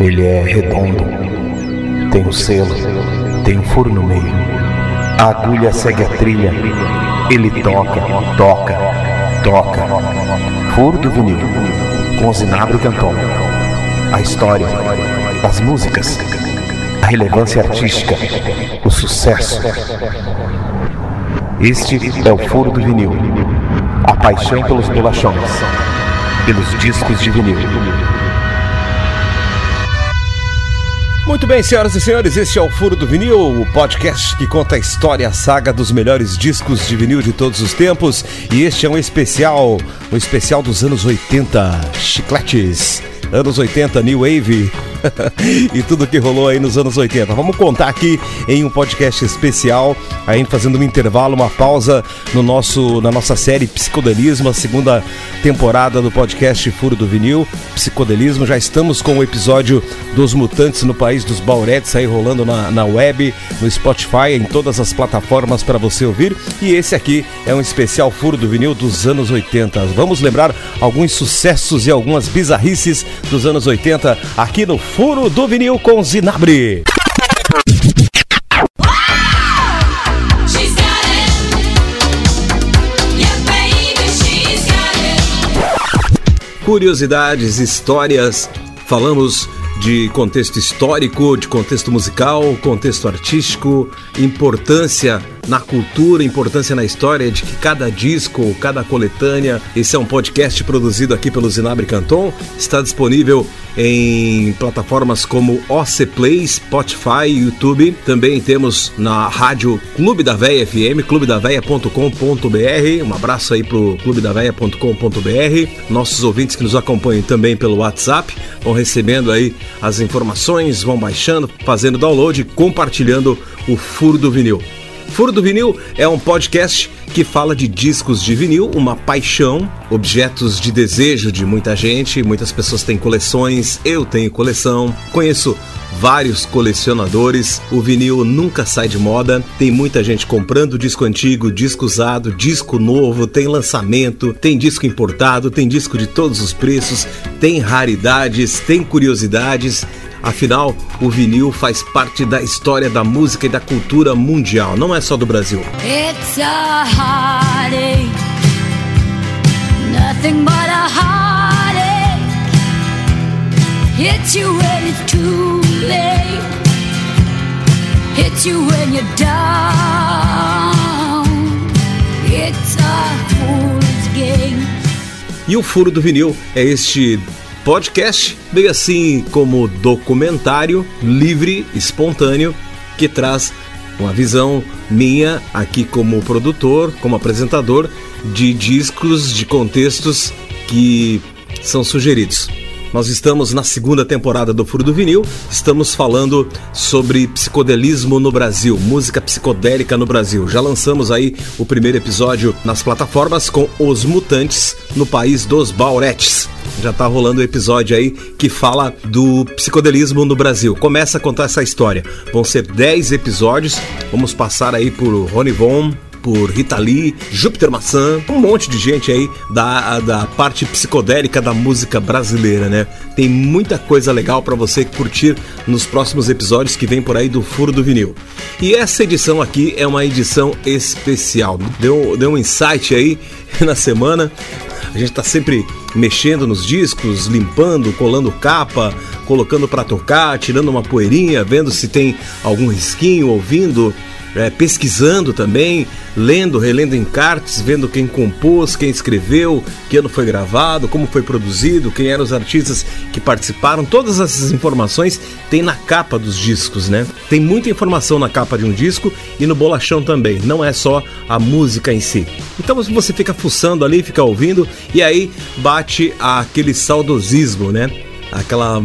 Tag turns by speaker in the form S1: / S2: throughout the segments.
S1: Ele é redondo, tem um selo, tem um furo no meio. A agulha segue a trilha, ele toca, toca, toca. Furo do vinil, com Zinabro Canton. A história, as músicas, a relevância artística, o sucesso. Este é o Furo do Vinil, a paixão pelos bolachões, pelos discos de vinil.
S2: Muito bem, senhoras e senhores, este é o Furo do Vinil, o podcast que conta a história, a saga dos melhores discos de vinil de todos os tempos. E este é um especial, um especial dos anos 80, chicletes anos 80, New Wave e tudo que rolou aí nos anos 80. Vamos contar aqui em um podcast especial, aí fazendo um intervalo, uma pausa no nosso, na nossa série Psicodelismo, a segunda temporada do podcast Furo do Vinil, Psicodelismo. Já estamos com o episódio dos Mutantes no País dos Bauretes aí rolando na, na web, no Spotify, em todas as plataformas para você ouvir. E esse aqui é um especial Furo do Vinil dos anos 80. Vamos lembrar alguns sucessos e algumas bizarrices dos anos 80 aqui no Furo do Vinil com Zinabre. Curiosidades, histórias, falamos de contexto histórico, de contexto musical, contexto artístico, importância na cultura, importância na história de que cada disco, cada coletânea, esse é um podcast produzido aqui pelo Zinabre Canton, está disponível em plataformas como OC Play, Spotify, YouTube. Também temos na rádio Clube da Véia FM, clubedaveia.com.br. Um abraço aí pro clubedaveia.com.br. Nossos ouvintes que nos acompanham também pelo WhatsApp vão recebendo aí as informações, vão baixando, fazendo download, compartilhando o furo do vinil. Furo do Vinil é um podcast que fala de discos de vinil, uma paixão, objetos de desejo de muita gente. Muitas pessoas têm coleções, eu tenho coleção, conheço vários colecionadores. O vinil nunca sai de moda. Tem muita gente comprando disco antigo, disco usado, disco novo, tem lançamento, tem disco importado, tem disco de todos os preços, tem raridades, tem curiosidades Afinal, o vinil faz parte da história da música e da cultura mundial, não é só do Brasil. It's a heartache, nothing but a heartache. Hits you when it's too late. Hits you when you're down. It's a fool's game. E o furo do vinil é este podcast veio assim como documentário livre, espontâneo, que traz uma visão minha aqui como produtor, como apresentador de discos, de contextos que são sugeridos. Nós estamos na segunda temporada do Furo do Vinil, estamos falando sobre psicodelismo no Brasil, música psicodélica no Brasil. Já lançamos aí o primeiro episódio nas plataformas com Os Mutantes no País dos Bauretes. Já tá rolando o um episódio aí que fala do psicodelismo no Brasil. Começa a contar essa história. Vão ser 10 episódios, vamos passar aí por Rony Von, por Rita Lee, Júpiter Maçã, um monte de gente aí da, da parte psicodélica da música brasileira, né? Tem muita coisa legal para você curtir nos próximos episódios que vem por aí do Furo do Vinil. E essa edição aqui é uma edição especial. Deu, deu um insight aí na semana. A gente tá sempre mexendo nos discos, limpando, colando capa, colocando para tocar, tirando uma poeirinha, vendo se tem algum risquinho, ouvindo é, pesquisando também, lendo, relendo encartes, vendo quem compôs, quem escreveu, que ano foi gravado, como foi produzido, quem eram os artistas que participaram. Todas essas informações tem na capa dos discos, né? Tem muita informação na capa de um disco e no bolachão também, não é só a música em si. Então você fica fuçando ali, fica ouvindo e aí bate aquele saudosismo, né? Aquela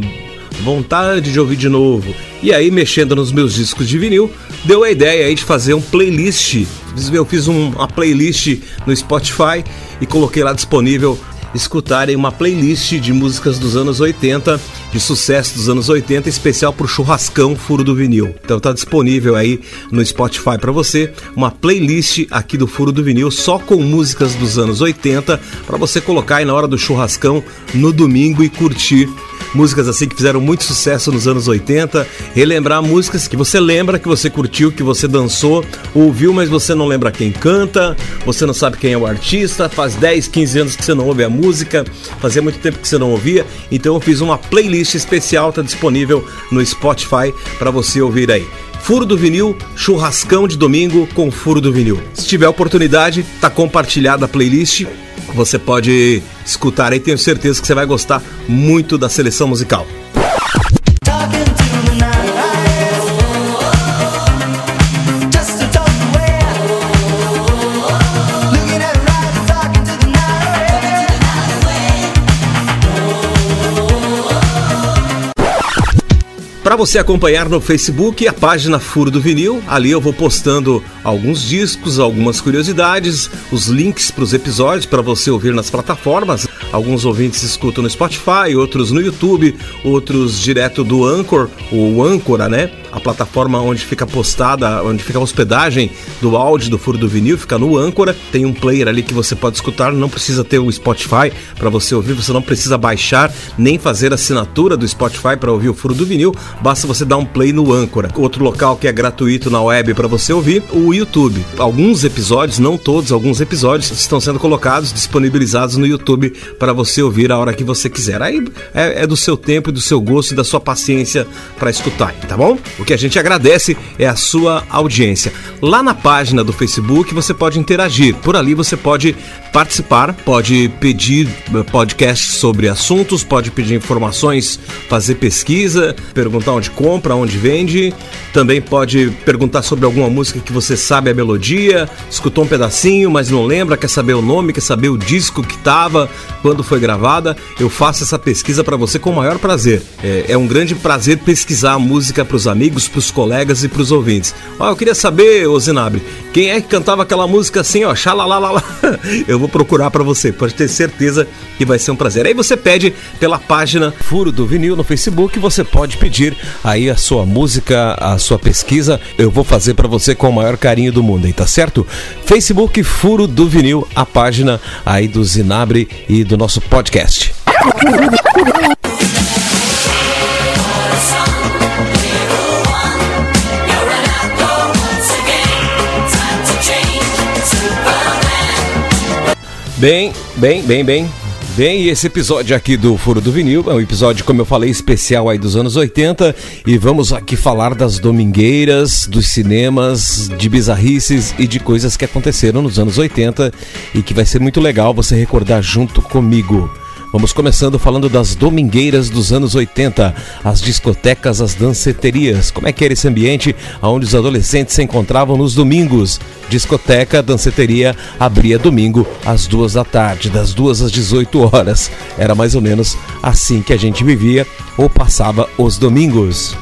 S2: vontade de ouvir de novo. E aí, mexendo nos meus discos de vinil, deu a ideia aí de fazer um playlist. Eu fiz um, uma playlist no Spotify e coloquei lá disponível escutarem uma playlist de músicas dos anos 80, de sucesso dos anos 80, especial para o churrascão Furo do Vinil. Então tá disponível aí no Spotify para você uma playlist aqui do Furo do Vinil só com músicas dos anos 80 para você colocar aí na hora do churrascão no domingo e curtir músicas assim que fizeram muito sucesso nos anos 80, relembrar músicas que você lembra, que você curtiu, que você dançou, ouviu, mas você não lembra quem canta, você não sabe quem é o artista, faz 10, 15 anos que você não ouve a música, fazia muito tempo que você não ouvia, então eu fiz uma playlist especial, tá disponível no Spotify para você ouvir aí. Furo do Vinil, churrascão de domingo com Furo do Vinil. Se tiver oportunidade, tá compartilhada a playlist. Você pode escutar aí, tenho certeza que você vai gostar muito da seleção musical. Para você acompanhar no Facebook a página Furo do Vinil, ali eu vou postando alguns discos, algumas curiosidades, os links para os episódios para você ouvir nas plataformas. Alguns ouvintes escutam no Spotify, outros no YouTube, outros direto do Anchor, o Ancora, né? A plataforma onde fica postada, onde fica a hospedagem do áudio do Furo do Vinil, fica no Ancora. Tem um player ali que você pode escutar, não precisa ter o Spotify para você ouvir, você não precisa baixar nem fazer assinatura do Spotify para ouvir o Furo do Vinil basta você dar um play no Âncora. Outro local que é gratuito na web para você ouvir, o YouTube. Alguns episódios, não todos, alguns episódios estão sendo colocados, disponibilizados no YouTube para você ouvir a hora que você quiser. Aí é, é do seu tempo, do seu gosto e da sua paciência para escutar, tá bom? O que a gente agradece é a sua audiência. Lá na página do Facebook você pode interagir. Por ali você pode participar, pode pedir eh, podcasts sobre assuntos, pode pedir informações, fazer pesquisa, perguntar onde compra, onde vende. Também pode perguntar sobre alguma música que você sabe a melodia, escutou um pedacinho, mas não lembra, quer saber o nome, quer saber o disco que estava, quando foi gravada. Eu faço essa pesquisa para você com o maior prazer. É, é um grande prazer pesquisar a música para os amigos, para os colegas e para os ouvintes. Ó, eu queria saber, Zinabre, quem é que cantava aquela música assim, ó, xalalalala. Eu vou procurar para você, pode ter certeza que vai ser um prazer. Aí você pede pela página Furo do Vinil no Facebook, você pode pedir aí a sua música, a sua pesquisa, eu vou fazer para você com o maior carinho do mundo, aí tá certo? Facebook Furo do Vinil, a página aí do Zinabre e do nosso podcast. Bem, bem, bem, bem. Bem, esse episódio aqui do Furo do Vinil é um episódio, como eu falei, especial aí dos anos 80 e vamos aqui falar das domingueiras, dos cinemas, de bizarrices e de coisas que aconteceram nos anos 80 e que vai ser muito legal você recordar junto comigo. Vamos começando falando das domingueiras dos anos 80, as discotecas, as danceterias. Como é que era esse ambiente onde os adolescentes se encontravam nos domingos? Discoteca, danceteria abria domingo às duas da tarde, das duas às 18 horas. Era mais ou menos assim que a gente vivia ou passava os domingos.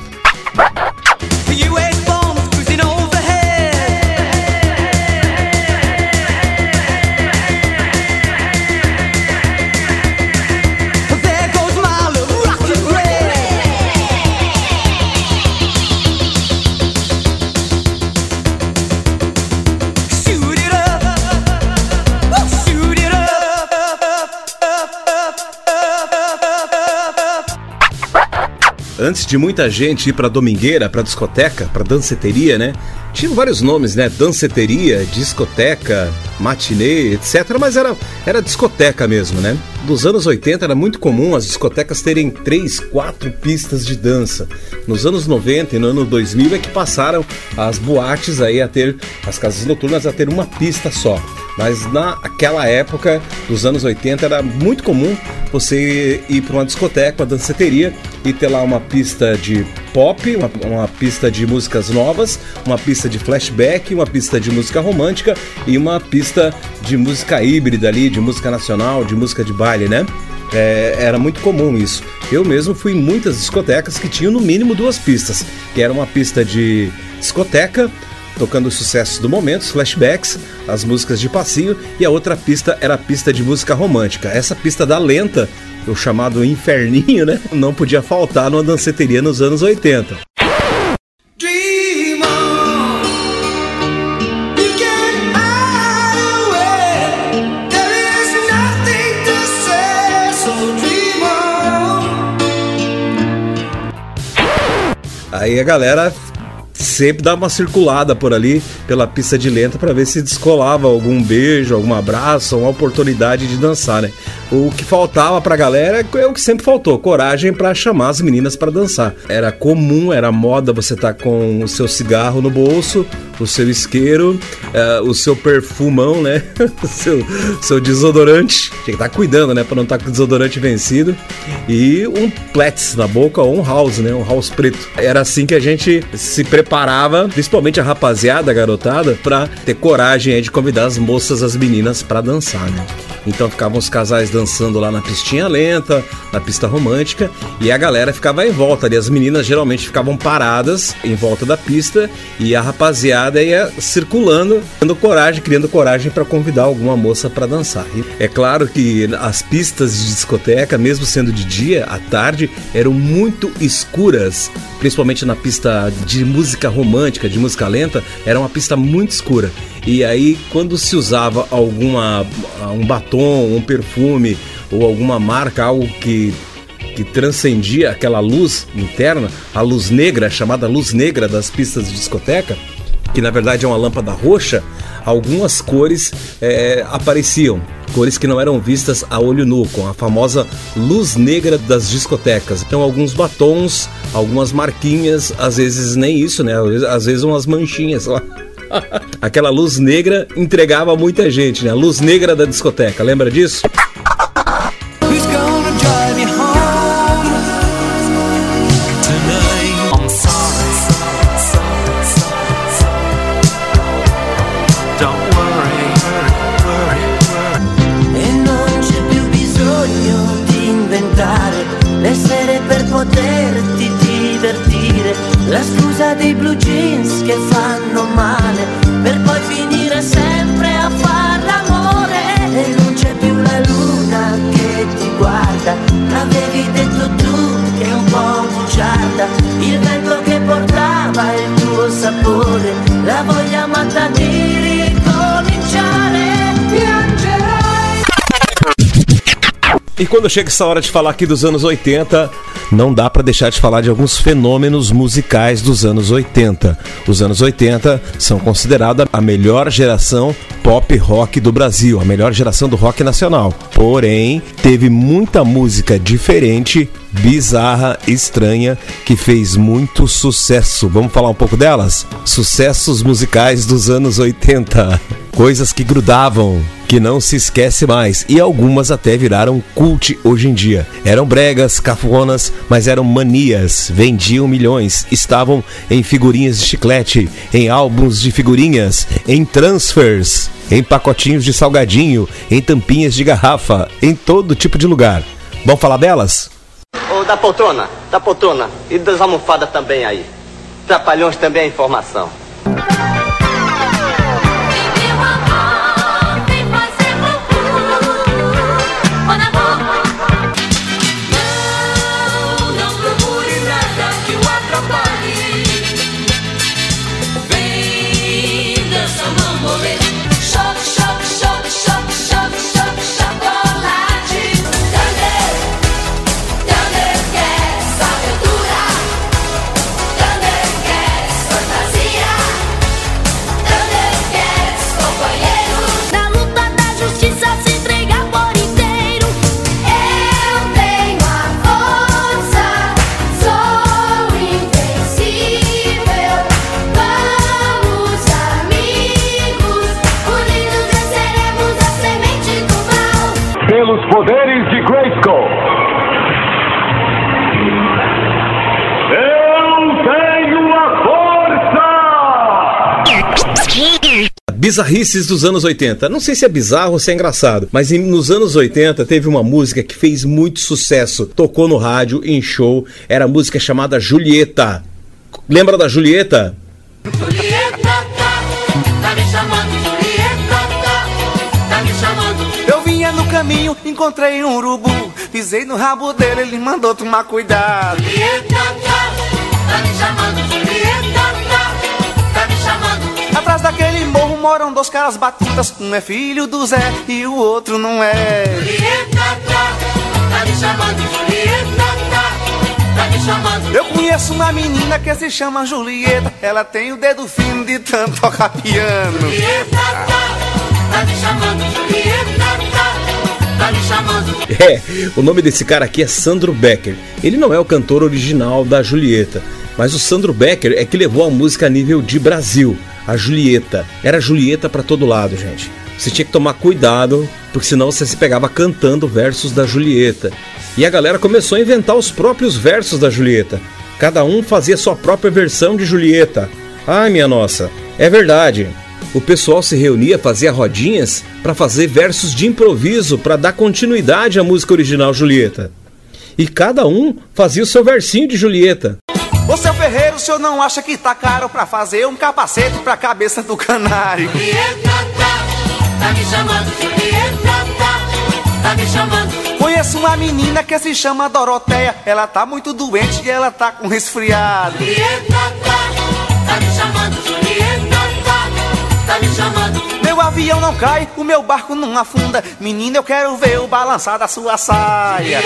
S2: Antes de muita gente ir para domingueira, para discoteca, para danceteria, né? Tinha vários nomes, né? Danceteria, discoteca, matinê, etc. Mas era, era discoteca mesmo, né? Dos anos 80 era muito comum as discotecas terem três, quatro pistas de dança. Nos anos 90 e no ano 2000 é que passaram as boates aí a ter, as casas noturnas a ter uma pista só. Mas naquela época, dos anos 80, era muito comum você ir para uma discoteca, uma danceteria e ter lá uma pista de pop, uma, uma, pista de músicas novas, uma pista de flashback, uma pista de música romântica e uma pista de música híbrida ali, de música nacional, de música de baile, né? É, era muito comum isso. Eu mesmo fui em muitas discotecas que tinham no mínimo duas pistas, que era uma pista de discoteca tocando os sucessos do momento, os flashbacks, as músicas de passinho, e a outra pista era a pista de música romântica. Essa pista da lenta, o chamado inferninho, né? Não podia faltar numa danceteria nos anos 80. Aí a galera sempre dava uma circulada por ali, pela pista de lenta, para ver se descolava algum beijo, algum abraço, uma oportunidade de dançar, né? O que faltava pra galera é o que sempre faltou: coragem para chamar as meninas para dançar. Era comum, era moda você estar tá com o seu cigarro no bolso, o seu isqueiro, uh, o seu perfumão, né? o seu, seu desodorante. Tinha que estar tá cuidando, né? Pra não estar tá com o desodorante vencido. E um Plets na boca ou um house, né? Um house preto. Era assim que a gente se preparava, principalmente a rapaziada, a garotada, pra ter coragem aí de convidar as moças, as meninas para dançar, né? Então ficavam os casais dançando lá na pistinha lenta, na pista romântica, e a galera ficava em volta ali. As meninas geralmente ficavam paradas em volta da pista e a rapaziada ia circulando, criando coragem, criando coragem para convidar alguma moça para dançar. E é claro que as pistas de discoteca, mesmo sendo de dia, à tarde, eram muito escuras, principalmente na pista de música romântica, de música lenta, era uma pista muito escura. E aí, quando se usava alguma um batom, um perfume ou alguma marca, algo que que transcendia aquela luz interna, a luz negra, chamada luz negra das pistas de discoteca, que na verdade é uma lâmpada roxa, algumas cores é, apareciam, cores que não eram vistas a olho nu, com a famosa luz negra das discotecas. Então, alguns batons, algumas marquinhas, às vezes nem isso, né? Às vezes umas manchinhas lá. Aquela luz negra entregava muita gente, né? A luz negra da discoteca, lembra disso? Quando chega essa hora de falar aqui dos anos 80 não dá para deixar de falar de alguns fenômenos musicais dos anos 80. Os anos 80 são considerados a melhor geração pop rock do Brasil, a melhor geração do rock nacional. Porém, teve muita música diferente, bizarra, estranha, que fez muito sucesso. Vamos falar um pouco delas? Sucessos musicais dos anos 80. Coisas que grudavam, que não se esquece mais, e algumas até viraram cult hoje em dia. Eram bregas, cafonas, mas eram manias, vendiam milhões, estavam em figurinhas de chiclete, em álbuns de figurinhas, em transfers, em pacotinhos de salgadinho, em tampinhas de garrafa, em todo tipo de lugar. Vamos falar delas?
S3: Ô, da poltrona, da poltrona e das almofadas também aí. Trapalhões também a informação.
S2: Bizarrices dos anos 80. Não sei se é bizarro ou se é engraçado, mas nos anos 80 teve uma música que fez muito sucesso. Tocou no rádio, em show. Era a música chamada Julieta. Lembra da Julieta? Julieta, tá, tá me chamando
S4: caminho encontrei um urubu. Pisei no rabo dele, ele mandou tomar cuidado. Julieta, tá, tá me chamando, Julieta, tá, tá me chamando. Atrás daquele morro moram dois caras batutas. Um é filho do Zé e o outro não é. Julieta, tá, tá me chamando, Julieta, tá, tá me chamando. Eu Conheço uma menina que se chama Julieta. Ela tem o dedo fino de tanto tocar piano. Julieta, tá, tá me chamando,
S2: Julieta, tá, tá me chamando. É, o nome desse cara aqui é Sandro Becker. Ele não é o cantor original da Julieta, mas o Sandro Becker é que levou a música a nível de Brasil. A Julieta. Era Julieta para todo lado, gente. Você tinha que tomar cuidado, porque senão você se pegava cantando versos da Julieta. E a galera começou a inventar os próprios versos da Julieta. Cada um fazia sua própria versão de Julieta. Ai, minha nossa, é verdade. O pessoal se reunia, fazia rodinhas para fazer versos de improviso para dar continuidade à música original Julieta. E cada um fazia o seu versinho de Julieta.
S4: Ô seu Ferreiro, o senhor não acha que tá caro para fazer um capacete pra cabeça do canário? Julieta, tá, tá me chamando, Julieta, tá, tá me chamando. Conheço uma menina que se chama Doroteia. Ela tá muito doente e ela tá com resfriado. Julieta, tá, tá me chamando, Julieta, tá, tá me chamando. Avião não cai, o meu barco não afunda. Menina, eu quero ver o balançar da sua saia.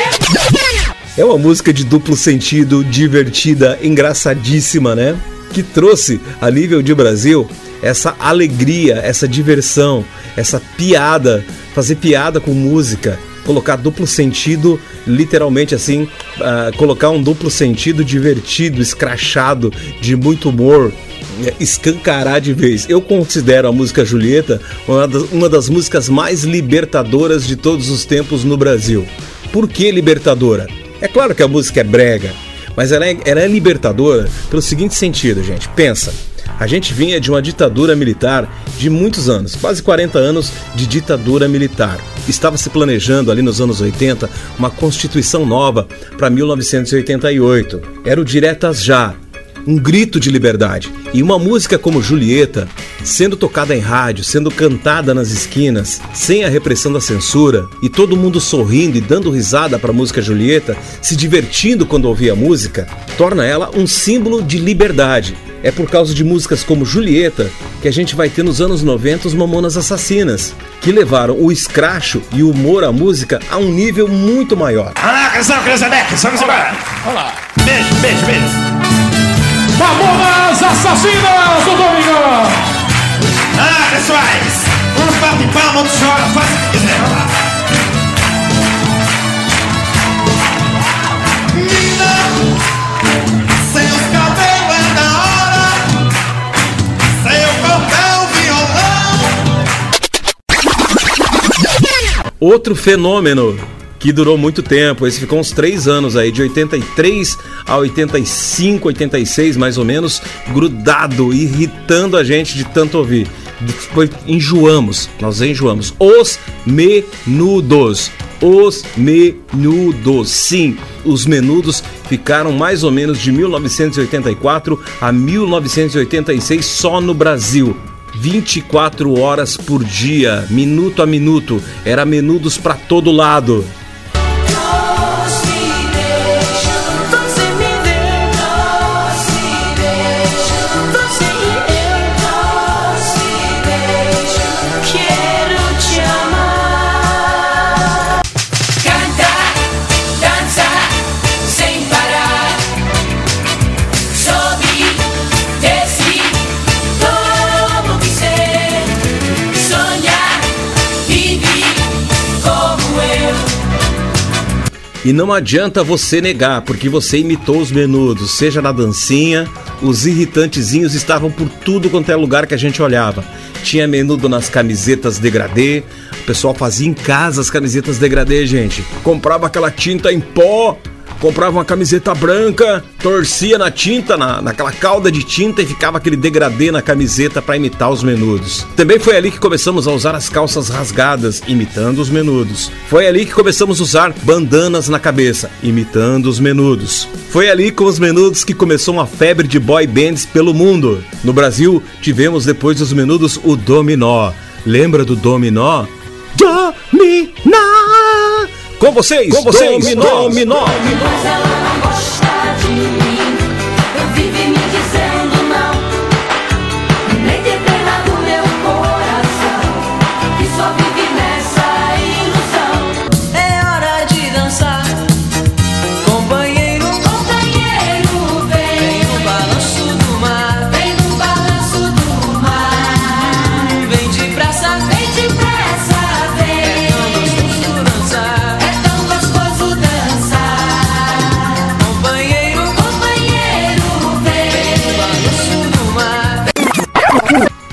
S2: É uma música de duplo sentido, divertida, engraçadíssima, né? Que trouxe a nível de Brasil essa alegria, essa diversão, essa piada, fazer piada com música colocar duplo sentido, literalmente assim, uh, colocar um duplo sentido divertido, escrachado, de muito humor, escancarar de vez. Eu considero a música Julieta uma das, uma das músicas mais libertadoras de todos os tempos no Brasil. Por que libertadora? É claro que a música é brega, mas ela é, ela é libertadora pelo seguinte sentido, gente. Pensa. A gente vinha de uma ditadura militar de muitos anos, quase 40 anos de ditadura militar. Estava se planejando ali nos anos 80 uma constituição nova para 1988. Era o Diretas Já, um grito de liberdade. E uma música como Julieta, sendo tocada em rádio, sendo cantada nas esquinas, sem a repressão da censura, e todo mundo sorrindo e dando risada para a música Julieta, se divertindo quando ouvia a música, torna ela um símbolo de liberdade. É por causa de músicas como Julieta que a gente vai ter nos anos 90 os Mamonas Assassinas, que levaram o escracho e o humor à música a um nível muito maior.
S5: Olá, canção, criança embora. Olá. Beijo, beijo, beijo.
S6: Mamonas Assassinas do domingo.
S5: Ah, pessoais, um bate palma, outro chora, faz o que quiser, vamos lá.
S2: Outro fenômeno que durou muito tempo, esse ficou uns três anos aí, de 83 a 85, 86 mais ou menos, grudado, irritando a gente de tanto ouvir. Depois enjoamos, nós enjoamos. Os menudos. Os menudos. Sim, os menudos ficaram mais ou menos de 1984 a 1986 só no Brasil. 24 horas por dia, minuto a minuto. Era menudos para todo lado. E não adianta você negar, porque você imitou os menudos, seja na dancinha, os irritantezinhos estavam por tudo quanto é lugar que a gente olhava. Tinha menudo nas camisetas degradê, o pessoal fazia em casa as camisetas degradê, gente. Comprava aquela tinta em pó comprava uma camiseta branca, torcia na tinta, na, naquela calda de tinta e ficava aquele degradê na camiseta para imitar os menudos. Também foi ali que começamos a usar as calças rasgadas, imitando os menudos. Foi ali que começamos a usar bandanas na cabeça, imitando os menudos. Foi ali com os menudos que começou uma febre de boy bands pelo mundo. No Brasil, tivemos depois dos menudos o Dominó. Lembra do Dominó? Dominó! Com vocês, com vocês, Dominó. Dominó. Dominó.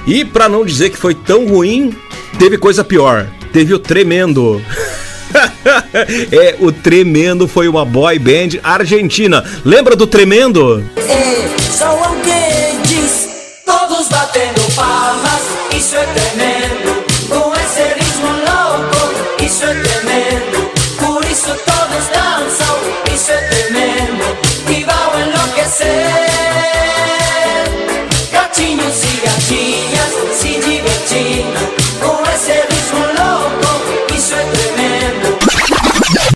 S2: E para não dizer que foi tão ruim, teve coisa pior. Teve o Tremendo. é, o Tremendo foi uma boy band argentina. Lembra do Tremendo?
S7: É, são alguém todos batendo palmas, isso é tremendo.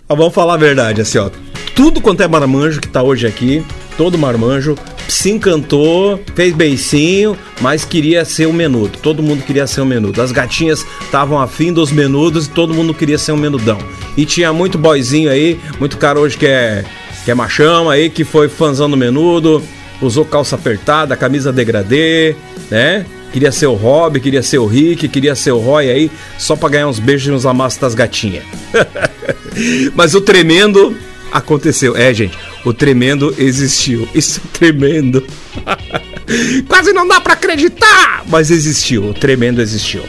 S2: Vamos falar a verdade, assim, ó. Tudo quanto é marmanjo que tá hoje aqui, todo marmanjo, se encantou, fez beicinho, mas queria ser o menudo. Todo mundo queria ser o menudo. As gatinhas estavam afim dos menudos e todo mundo queria ser um menudão. E tinha muito boyzinho aí, muito cara hoje que é, que é machão aí, que foi fãzão do menudo, usou calça apertada, camisa degradê, né? Queria ser o Rob, queria ser o Rick, queria ser o Roy aí, só pra ganhar uns beijos nos amassos das gatinhas. Mas o tremendo aconteceu. É, gente, o tremendo existiu. Isso é tremendo. Quase não dá pra acreditar! Mas existiu, o tremendo existiu.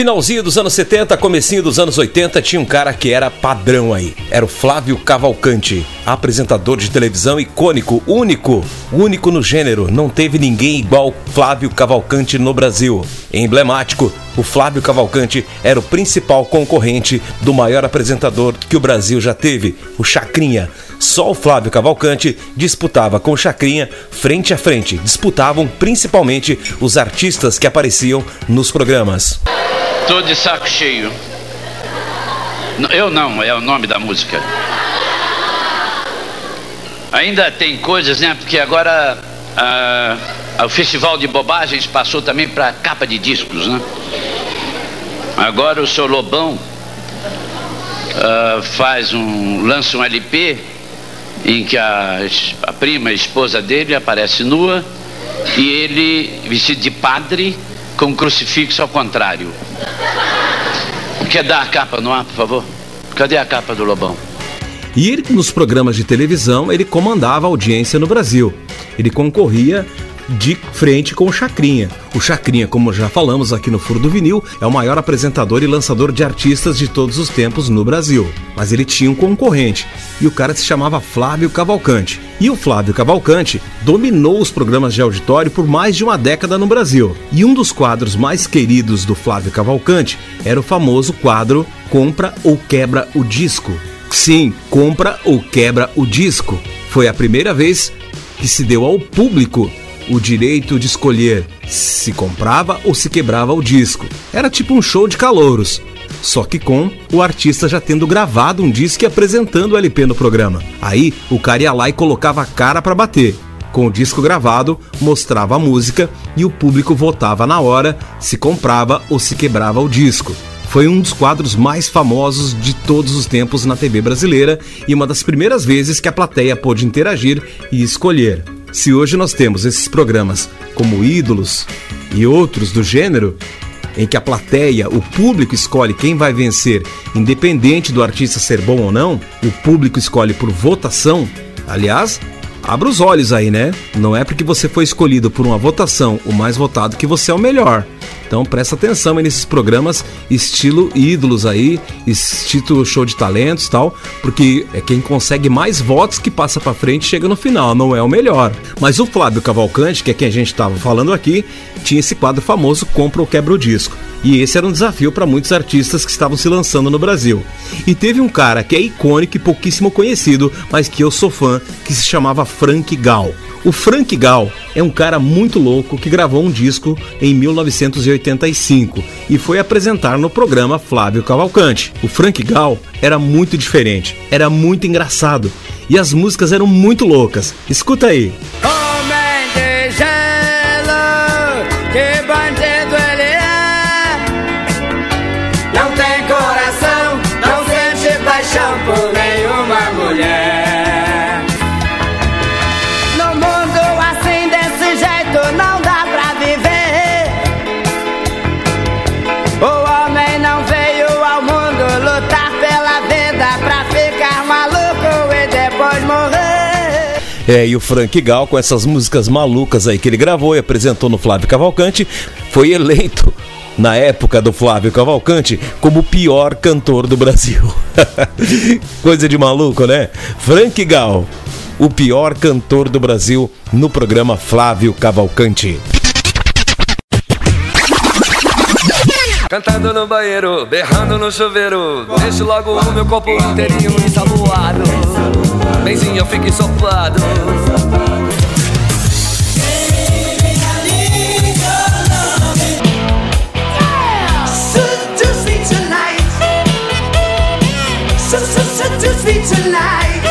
S2: Finalzinho dos anos 70, comecinho dos anos 80, tinha um cara que era padrão aí. Era o Flávio Cavalcante, apresentador de televisão icônico, único, único no gênero. Não teve ninguém igual Flávio Cavalcante no Brasil. Emblemático, o Flávio Cavalcante era o principal concorrente do maior apresentador que o Brasil já teve, o Chacrinha. Só o Flávio Cavalcante disputava com o Chacrinha frente a frente. Disputavam principalmente os artistas que apareciam nos programas.
S8: Tô de saco cheio. Eu não, é o nome da música. Ainda tem coisas, né? Porque agora o Festival de Bobagens passou também para capa de discos, né? Agora o seu Lobão ah, faz um. lança um LP em que a, a prima, a esposa dele, aparece nua e ele vestido de padre com crucifixo ao contrário. Quer dar a capa no ar, por favor? Cadê a capa do Lobão?
S2: E ele, nos programas de televisão, ele comandava audiência no Brasil. Ele concorria de frente com o Chacrinha. O Chacrinha, como já falamos aqui no Furo do Vinil, é o maior apresentador e lançador de artistas de todos os tempos no Brasil. Mas ele tinha um concorrente, e o cara se chamava Flávio Cavalcante. E o Flávio Cavalcante dominou os programas de auditório por mais de uma década no Brasil. E um dos quadros mais queridos do Flávio Cavalcante era o famoso quadro Compra ou Quebra o Disco. Sim, compra ou quebra o disco. Foi a primeira vez que se deu ao público o direito de escolher se comprava ou se quebrava o disco. Era tipo um show de calouros. Só que com o artista já tendo gravado um disco e apresentando o LP no programa. Aí o cara ia lá e colocava a cara para bater. Com o disco gravado, mostrava a música e o público votava na hora se comprava ou se quebrava o disco. Foi um dos quadros mais famosos de todos os tempos na TV brasileira e uma das primeiras vezes que a plateia pôde interagir e escolher. Se hoje nós temos esses programas como Ídolos e outros do gênero, em que a plateia, o público escolhe quem vai vencer, independente do artista ser bom ou não, o público escolhe por votação. Aliás, abra os olhos aí, né? Não é porque você foi escolhido por uma votação, o mais votado, que você é o melhor. Então presta atenção nesses programas estilo ídolos aí, estilo show de talentos tal, porque é quem consegue mais votos que passa pra frente chega no final, não é o melhor. Mas o Flávio Cavalcante, que é quem a gente tava falando aqui, tinha esse quadro famoso Compra ou Quebra o Disco. E esse era um desafio para muitos artistas que estavam se lançando no Brasil. E teve um cara que é icônico e pouquíssimo conhecido, mas que eu sou fã, que se chamava Frank Gal. O Frank Gal é um cara muito louco que gravou um disco em 1985 e foi apresentar no programa Flávio Cavalcante. O Frank Gal era muito diferente, era muito engraçado e as músicas eram muito loucas. Escuta aí.
S9: Homem É, e
S2: o Frank Gal, com essas músicas malucas aí que ele gravou e apresentou no Flávio Cavalcante, foi eleito na época do Flávio Cavalcante, como o pior cantor do Brasil. Coisa de maluco, né? Frank Gal, o pior cantor do Brasil no programa Flávio Cavalcante.
S10: Cantando no banheiro, berrando no chuveiro Deixo logo o meu corpo inteirinho ensaboado Meizinho, eu fico ensoplado. Seduce me tonight.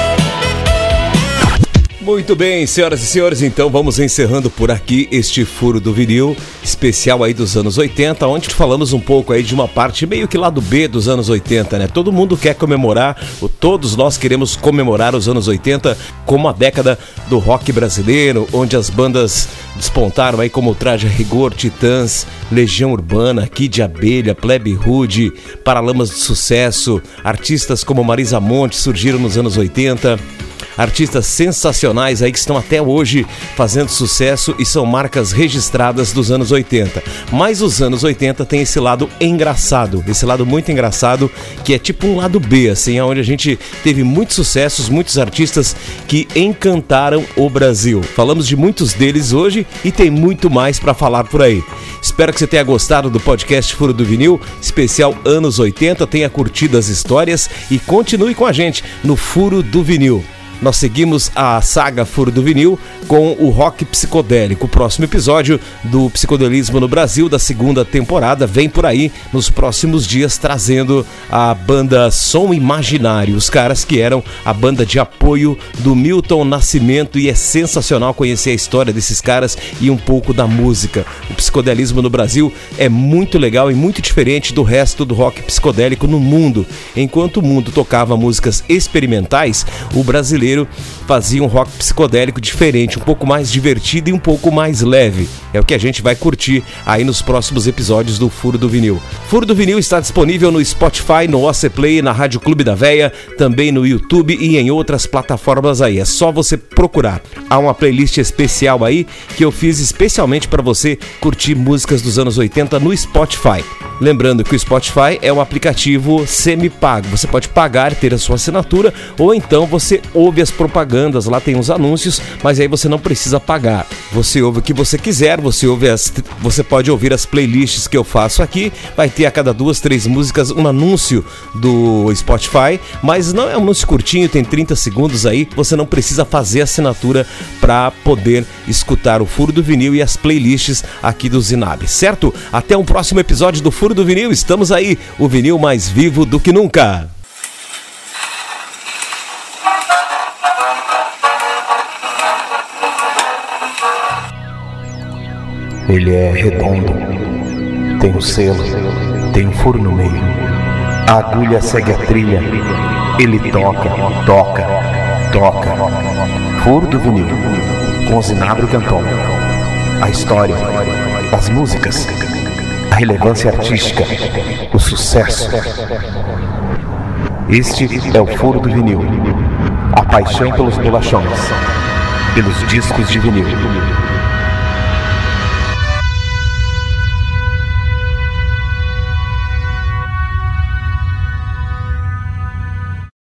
S2: Muito bem, senhoras e senhores, então vamos encerrando por aqui este furo do vinil especial aí dos anos 80, onde falamos um pouco aí de uma parte meio que lá do B dos anos 80, né? Todo mundo quer comemorar, todos nós queremos comemorar os anos 80 como a década do rock brasileiro, onde as bandas despontaram aí como Traje Rigor, Titãs, Legião Urbana, Kid Abelha, Plebe Rude, Paralamas de Sucesso, artistas como Marisa Monte surgiram nos anos 80 artistas sensacionais aí que estão até hoje fazendo sucesso e são marcas registradas dos anos 80. Mas os anos 80 tem esse lado engraçado, esse lado muito engraçado que é tipo um lado B, assim, onde a gente teve muitos sucessos, muitos artistas que encantaram o Brasil. Falamos de muitos deles hoje e tem muito mais para falar por aí. Espero que você tenha gostado do podcast Furo do Vinil, especial anos 80, tenha curtido as histórias e continue com a gente no Furo do Vinil nós seguimos a saga Furo do Vinil com o rock psicodélico. O próximo episódio do Psicodelismo no Brasil, da segunda temporada, vem por aí nos próximos dias trazendo a banda Som Imaginário, os caras que eram a banda de apoio do Milton Nascimento e é sensacional conhecer a história desses caras e um pouco da música. O psicodelismo no Brasil é muito legal e muito diferente do resto do rock psicodélico no mundo. Enquanto o mundo tocava músicas experimentais, o brasileiro brasileiro fazia um rock psicodélico diferente, um pouco mais divertido e um pouco mais leve. É o que a gente vai curtir aí nos próximos episódios do Furo do Vinil. Furo do Vinil está disponível no Spotify, no OC Play, na Rádio Clube da Véia, também no YouTube e em outras plataformas aí. É só você procurar. Há uma playlist especial aí que eu fiz especialmente para você curtir músicas dos anos 80 no Spotify. Lembrando que o Spotify é um aplicativo semi-pago. Você pode pagar, ter a sua assinatura, ou então você ouve as propagandas, lá tem os anúncios, mas aí você não precisa pagar. Você ouve o que você quiser, você ouve as, você pode ouvir as playlists que eu faço aqui. Vai ter a cada duas, três músicas um anúncio do Spotify, mas não é um anúncio curtinho, tem 30 segundos aí. Você não precisa fazer assinatura para poder escutar o Furo do Vinil e as playlists aqui do Zinab, certo? Até um próximo episódio do Furo Furo do Vinil, estamos aí, o vinil mais vivo do que nunca.
S1: Ele é redondo, tem um selo, tem um furo no meio. A agulha segue a trilha, ele toca, toca, toca. Furo do vinil, com Zinabro Canton. A história, as músicas a relevância artística, o sucesso. Este é o furo do vinil, a paixão pelos bolachões, pelos discos de vinil.